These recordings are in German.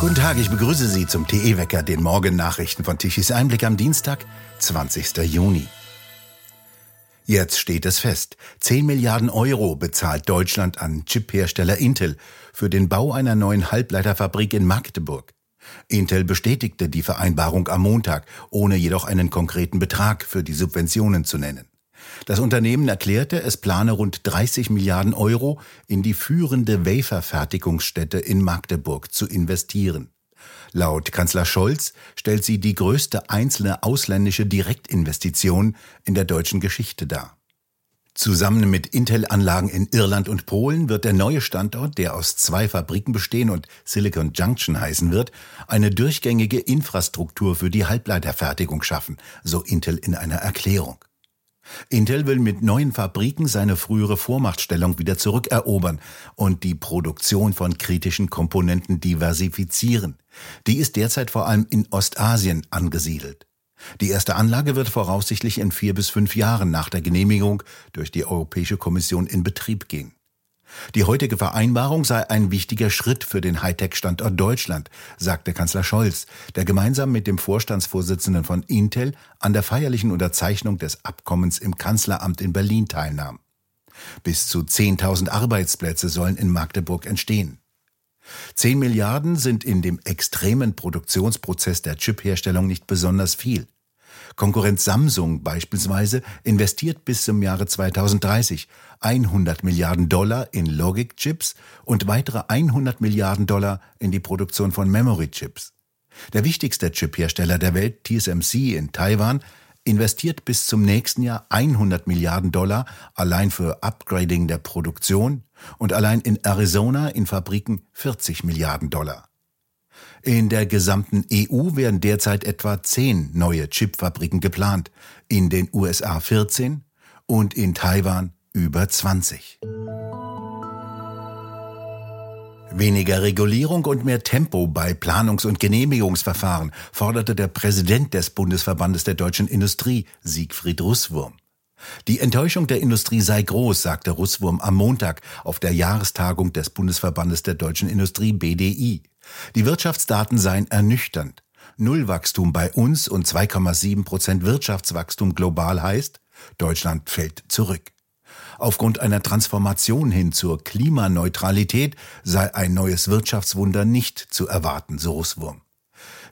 Guten Tag, ich begrüße Sie zum TE-Wecker, den Morgennachrichten von Tichys Einblick am Dienstag, 20. Juni. Jetzt steht es fest. 10 Milliarden Euro bezahlt Deutschland an Chiphersteller Intel für den Bau einer neuen Halbleiterfabrik in Magdeburg. Intel bestätigte die Vereinbarung am Montag, ohne jedoch einen konkreten Betrag für die Subventionen zu nennen. Das Unternehmen erklärte, es plane rund 30 Milliarden Euro in die führende Waferfertigungsstätte in Magdeburg zu investieren. Laut Kanzler Scholz stellt sie die größte einzelne ausländische Direktinvestition in der deutschen Geschichte dar. Zusammen mit Intel-Anlagen in Irland und Polen wird der neue Standort, der aus zwei Fabriken bestehen und Silicon Junction heißen wird, eine durchgängige Infrastruktur für die Halbleiterfertigung schaffen, so Intel in einer Erklärung. Intel will mit neuen Fabriken seine frühere Vormachtstellung wieder zurückerobern und die Produktion von kritischen Komponenten diversifizieren. Die ist derzeit vor allem in Ostasien angesiedelt. Die erste Anlage wird voraussichtlich in vier bis fünf Jahren nach der Genehmigung durch die Europäische Kommission in Betrieb gehen. Die heutige Vereinbarung sei ein wichtiger Schritt für den Hightech-Standort Deutschland, sagte Kanzler Scholz, der gemeinsam mit dem Vorstandsvorsitzenden von Intel an der feierlichen Unterzeichnung des Abkommens im Kanzleramt in Berlin teilnahm. Bis zu 10.000 Arbeitsplätze sollen in Magdeburg entstehen. 10 Milliarden sind in dem extremen Produktionsprozess der Chipherstellung nicht besonders viel. Konkurrent Samsung beispielsweise investiert bis zum Jahre 2030 100 Milliarden Dollar in Logic-Chips und weitere 100 Milliarden Dollar in die Produktion von Memory-Chips. Der wichtigste Chip-Hersteller der Welt, TSMC in Taiwan, investiert bis zum nächsten Jahr 100 Milliarden Dollar allein für Upgrading der Produktion und allein in Arizona in Fabriken 40 Milliarden Dollar. In der gesamten EU werden derzeit etwa zehn neue Chipfabriken geplant, in den USA 14 und in Taiwan über 20. Weniger Regulierung und mehr Tempo bei Planungs- und Genehmigungsverfahren forderte der Präsident des Bundesverbandes der deutschen Industrie, Siegfried Russwurm. Die Enttäuschung der Industrie sei groß, sagte Russwurm am Montag auf der Jahrestagung des Bundesverbandes der deutschen Industrie BDI. Die Wirtschaftsdaten seien ernüchternd. Nullwachstum bei uns und 2,7 Prozent Wirtschaftswachstum global heißt, Deutschland fällt zurück. Aufgrund einer Transformation hin zur Klimaneutralität sei ein neues Wirtschaftswunder nicht zu erwarten, so Russwurm.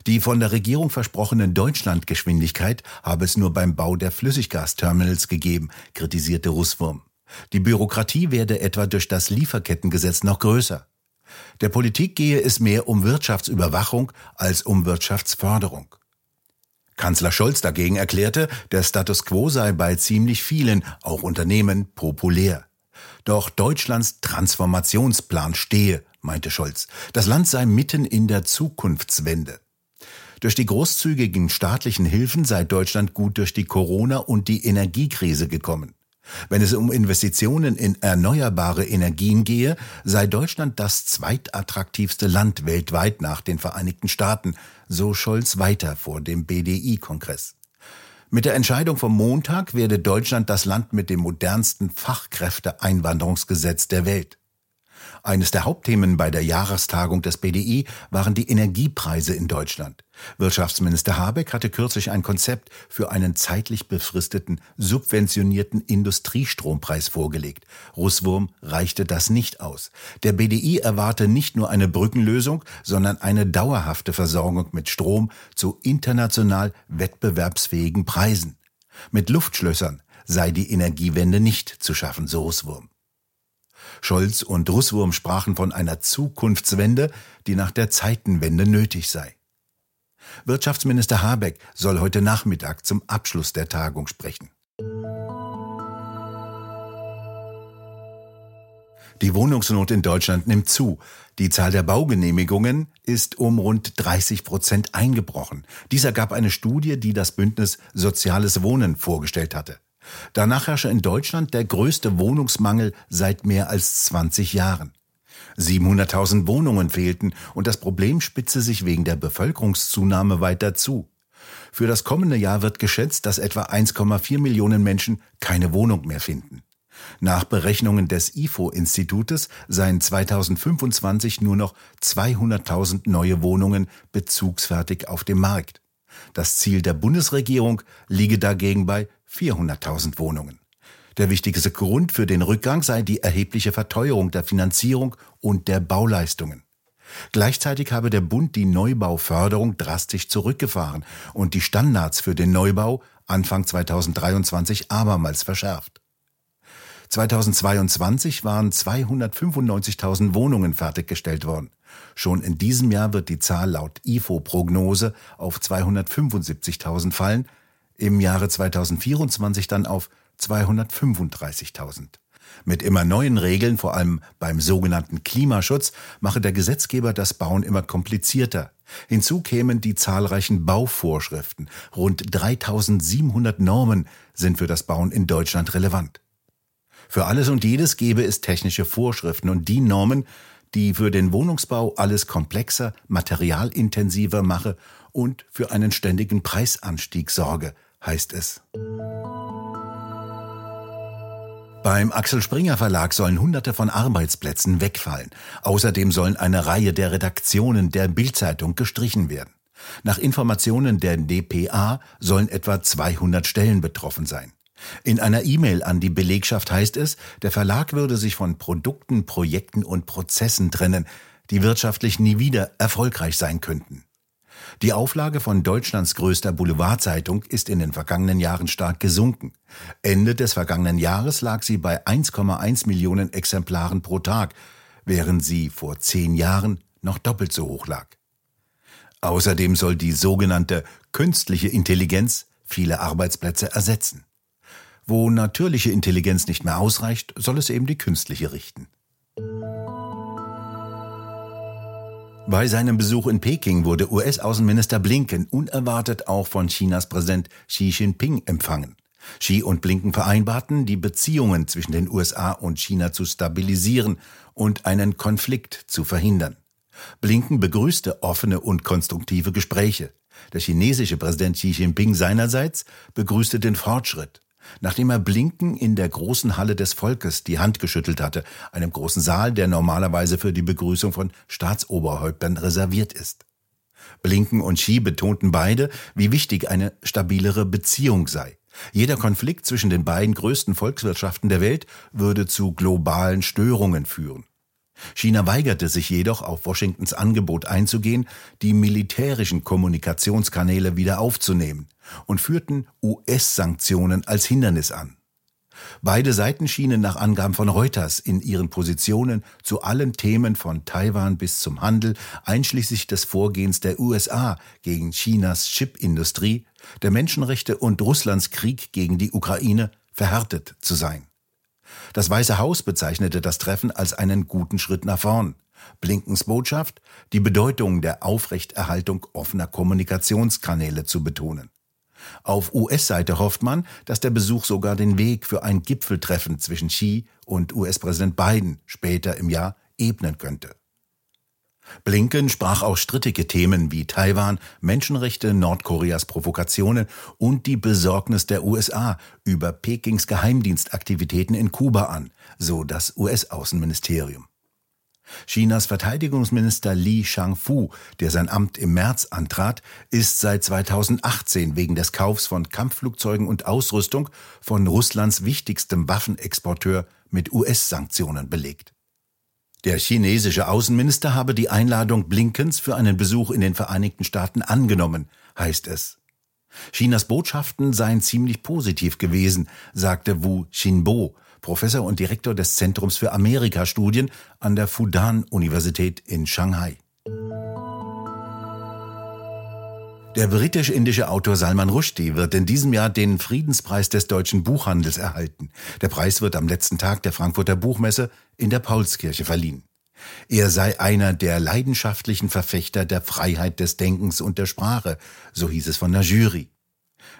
Die von der Regierung versprochene Deutschlandgeschwindigkeit habe es nur beim Bau der Flüssiggasterminals gegeben, kritisierte Russwurm. Die Bürokratie werde etwa durch das Lieferkettengesetz noch größer. Der Politik gehe es mehr um Wirtschaftsüberwachung als um Wirtschaftsförderung. Kanzler Scholz dagegen erklärte, der Status quo sei bei ziemlich vielen, auch Unternehmen, populär. Doch Deutschlands Transformationsplan stehe, meinte Scholz. Das Land sei mitten in der Zukunftswende. Durch die großzügigen staatlichen Hilfen sei Deutschland gut durch die Corona- und die Energiekrise gekommen. Wenn es um Investitionen in erneuerbare Energien gehe, sei Deutschland das zweitattraktivste Land weltweit nach den Vereinigten Staaten, so Scholz weiter vor dem BDI-Kongress. Mit der Entscheidung vom Montag werde Deutschland das Land mit dem modernsten Fachkräfteeinwanderungsgesetz der Welt. Eines der Hauptthemen bei der Jahrestagung des BDI waren die Energiepreise in Deutschland. Wirtschaftsminister Habeck hatte kürzlich ein Konzept für einen zeitlich befristeten, subventionierten Industriestrompreis vorgelegt. Russwurm reichte das nicht aus. Der BDI erwarte nicht nur eine Brückenlösung, sondern eine dauerhafte Versorgung mit Strom zu international wettbewerbsfähigen Preisen. Mit Luftschlössern sei die Energiewende nicht zu schaffen, so Russwurm. Scholz und Russwurm sprachen von einer Zukunftswende, die nach der Zeitenwende nötig sei. Wirtschaftsminister Habeck soll heute Nachmittag zum Abschluss der Tagung sprechen. Die Wohnungsnot in Deutschland nimmt zu. Die Zahl der Baugenehmigungen ist um rund 30 Prozent eingebrochen. Dies ergab eine Studie, die das Bündnis Soziales Wohnen vorgestellt hatte. Danach herrsche in Deutschland der größte Wohnungsmangel seit mehr als 20 Jahren. 700.000 Wohnungen fehlten und das Problem spitze sich wegen der Bevölkerungszunahme weiter zu. Für das kommende Jahr wird geschätzt, dass etwa 1,4 Millionen Menschen keine Wohnung mehr finden. Nach Berechnungen des IFO-Institutes seien 2025 nur noch 200.000 neue Wohnungen bezugsfertig auf dem Markt. Das Ziel der Bundesregierung liege dagegen bei 400.000 Wohnungen. Der wichtigste Grund für den Rückgang sei die erhebliche Verteuerung der Finanzierung und der Bauleistungen. Gleichzeitig habe der Bund die Neubauförderung drastisch zurückgefahren und die Standards für den Neubau Anfang 2023 abermals verschärft. 2022 waren 295.000 Wohnungen fertiggestellt worden. Schon in diesem Jahr wird die Zahl laut IFO-Prognose auf 275.000 fallen, im Jahre 2024 dann auf 235.000. Mit immer neuen Regeln, vor allem beim sogenannten Klimaschutz, mache der Gesetzgeber das Bauen immer komplizierter. Hinzu kämen die zahlreichen Bauvorschriften. Rund 3700 Normen sind für das Bauen in Deutschland relevant. Für alles und jedes gäbe es technische Vorschriften und die Normen, die für den Wohnungsbau alles komplexer, materialintensiver mache und für einen ständigen Preisanstieg sorge, heißt es. Beim Axel Springer Verlag sollen hunderte von Arbeitsplätzen wegfallen. Außerdem sollen eine Reihe der Redaktionen der Bildzeitung gestrichen werden. Nach Informationen der DPA sollen etwa 200 Stellen betroffen sein. In einer E-Mail an die Belegschaft heißt es, der Verlag würde sich von Produkten, Projekten und Prozessen trennen, die wirtschaftlich nie wieder erfolgreich sein könnten. Die Auflage von Deutschlands größter Boulevardzeitung ist in den vergangenen Jahren stark gesunken. Ende des vergangenen Jahres lag sie bei 1,1 Millionen Exemplaren pro Tag, während sie vor zehn Jahren noch doppelt so hoch lag. Außerdem soll die sogenannte künstliche Intelligenz viele Arbeitsplätze ersetzen. Wo natürliche Intelligenz nicht mehr ausreicht, soll es eben die künstliche richten. Bei seinem Besuch in Peking wurde US-Außenminister Blinken unerwartet auch von Chinas Präsident Xi Jinping empfangen. Xi und Blinken vereinbarten, die Beziehungen zwischen den USA und China zu stabilisieren und einen Konflikt zu verhindern. Blinken begrüßte offene und konstruktive Gespräche. Der chinesische Präsident Xi Jinping seinerseits begrüßte den Fortschritt. Nachdem er Blinken in der großen Halle des Volkes die Hand geschüttelt hatte, einem großen Saal, der normalerweise für die Begrüßung von Staatsoberhäuptern reserviert ist. Blinken und Xi betonten beide, wie wichtig eine stabilere Beziehung sei. Jeder Konflikt zwischen den beiden größten Volkswirtschaften der Welt würde zu globalen Störungen führen. China weigerte sich jedoch, auf Washingtons Angebot einzugehen, die militärischen Kommunikationskanäle wieder aufzunehmen und führten US-Sanktionen als Hindernis an. Beide Seiten schienen nach Angaben von Reuters in ihren Positionen zu allen Themen von Taiwan bis zum Handel, einschließlich des Vorgehens der USA gegen Chinas Chipindustrie, der Menschenrechte und Russlands Krieg gegen die Ukraine verhärtet zu sein. Das Weiße Haus bezeichnete das Treffen als einen guten Schritt nach vorn. Blinkens Botschaft, die Bedeutung der Aufrechterhaltung offener Kommunikationskanäle zu betonen. Auf US-Seite hofft man, dass der Besuch sogar den Weg für ein Gipfeltreffen zwischen Xi und US-Präsident Biden später im Jahr ebnen könnte. Blinken sprach auch strittige Themen wie Taiwan, Menschenrechte, Nordkoreas Provokationen und die Besorgnis der USA über Pekings Geheimdienstaktivitäten in Kuba an, so das US-Außenministerium. Chinas Verteidigungsminister Li Shangfu, der sein Amt im März antrat, ist seit 2018 wegen des Kaufs von Kampfflugzeugen und Ausrüstung von Russlands wichtigstem Waffenexporteur mit US-Sanktionen belegt. Der chinesische Außenminister habe die Einladung Blinkens für einen Besuch in den Vereinigten Staaten angenommen, heißt es. Chinas Botschaften seien ziemlich positiv gewesen, sagte Wu Xinbo, Professor und Direktor des Zentrums für Amerikastudien an der Fudan-Universität in Shanghai. Der britisch-indische Autor Salman Rushdie wird in diesem Jahr den Friedenspreis des deutschen Buchhandels erhalten. Der Preis wird am letzten Tag der Frankfurter Buchmesse in der Paulskirche verliehen. Er sei einer der leidenschaftlichen Verfechter der Freiheit des Denkens und der Sprache, so hieß es von der Jury.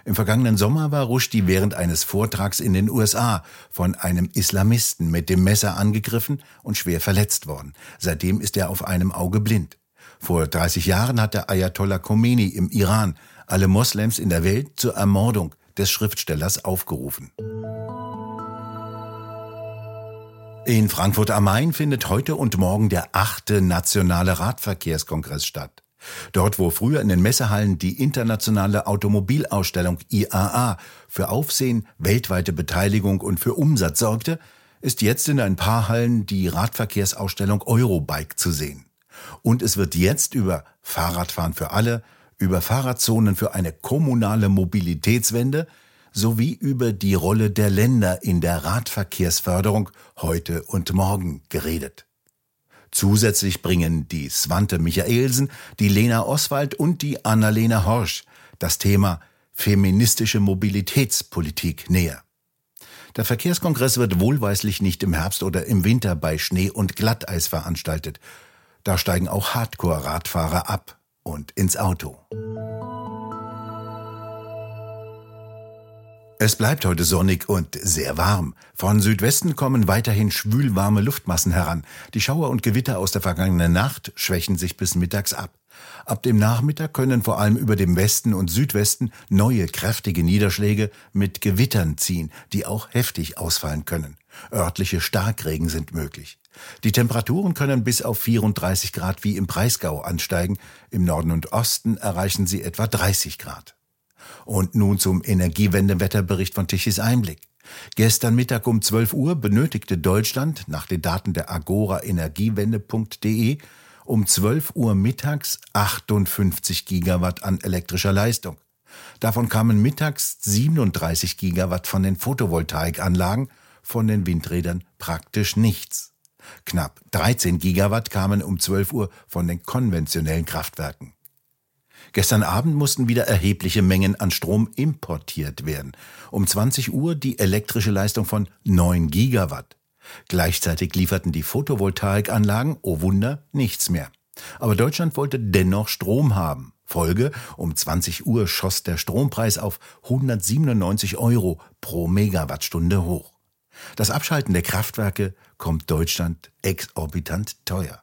Im vergangenen Sommer war Rushdie während eines Vortrags in den USA von einem Islamisten mit dem Messer angegriffen und schwer verletzt worden. Seitdem ist er auf einem Auge blind. Vor 30 Jahren hatte Ayatollah Khomeini im Iran alle Moslems in der Welt zur Ermordung des Schriftstellers aufgerufen. In Frankfurt am Main findet heute und morgen der achte nationale Radverkehrskongress statt. Dort, wo früher in den Messehallen die internationale Automobilausstellung IAA für Aufsehen, weltweite Beteiligung und für Umsatz sorgte, ist jetzt in ein paar Hallen die Radverkehrsausstellung Eurobike zu sehen. Und es wird jetzt über Fahrradfahren für alle, über Fahrradzonen für eine kommunale Mobilitätswende sowie über die Rolle der Länder in der Radverkehrsförderung heute und morgen geredet. Zusätzlich bringen die Svante Michaelsen, die Lena Oswald und die Annalena Horsch das Thema feministische Mobilitätspolitik näher. Der Verkehrskongress wird wohlweislich nicht im Herbst oder im Winter bei Schnee und Glatteis veranstaltet. Da steigen auch Hardcore-Radfahrer ab und ins Auto. Es bleibt heute sonnig und sehr warm. Von Südwesten kommen weiterhin schwülwarme Luftmassen heran. Die Schauer und Gewitter aus der vergangenen Nacht schwächen sich bis mittags ab. Ab dem Nachmittag können vor allem über dem Westen und Südwesten neue kräftige Niederschläge mit Gewittern ziehen, die auch heftig ausfallen können. Örtliche Starkregen sind möglich. Die Temperaturen können bis auf 34 Grad wie im Breisgau ansteigen. Im Norden und Osten erreichen sie etwa 30 Grad. Und nun zum Energiewendewetterbericht von Tichys Einblick. Gestern Mittag um 12 Uhr benötigte Deutschland nach den Daten der Agora Energiewende.de um 12 Uhr mittags 58 Gigawatt an elektrischer Leistung. Davon kamen mittags 37 Gigawatt von den Photovoltaikanlagen, von den Windrädern praktisch nichts. Knapp 13 Gigawatt kamen um 12 Uhr von den konventionellen Kraftwerken. Gestern Abend mussten wieder erhebliche Mengen an Strom importiert werden. Um 20 Uhr die elektrische Leistung von 9 Gigawatt. Gleichzeitig lieferten die Photovoltaikanlagen, oh Wunder, nichts mehr. Aber Deutschland wollte dennoch Strom haben. Folge, um 20 Uhr schoss der Strompreis auf 197 Euro pro Megawattstunde hoch. Das Abschalten der Kraftwerke kommt Deutschland exorbitant teuer.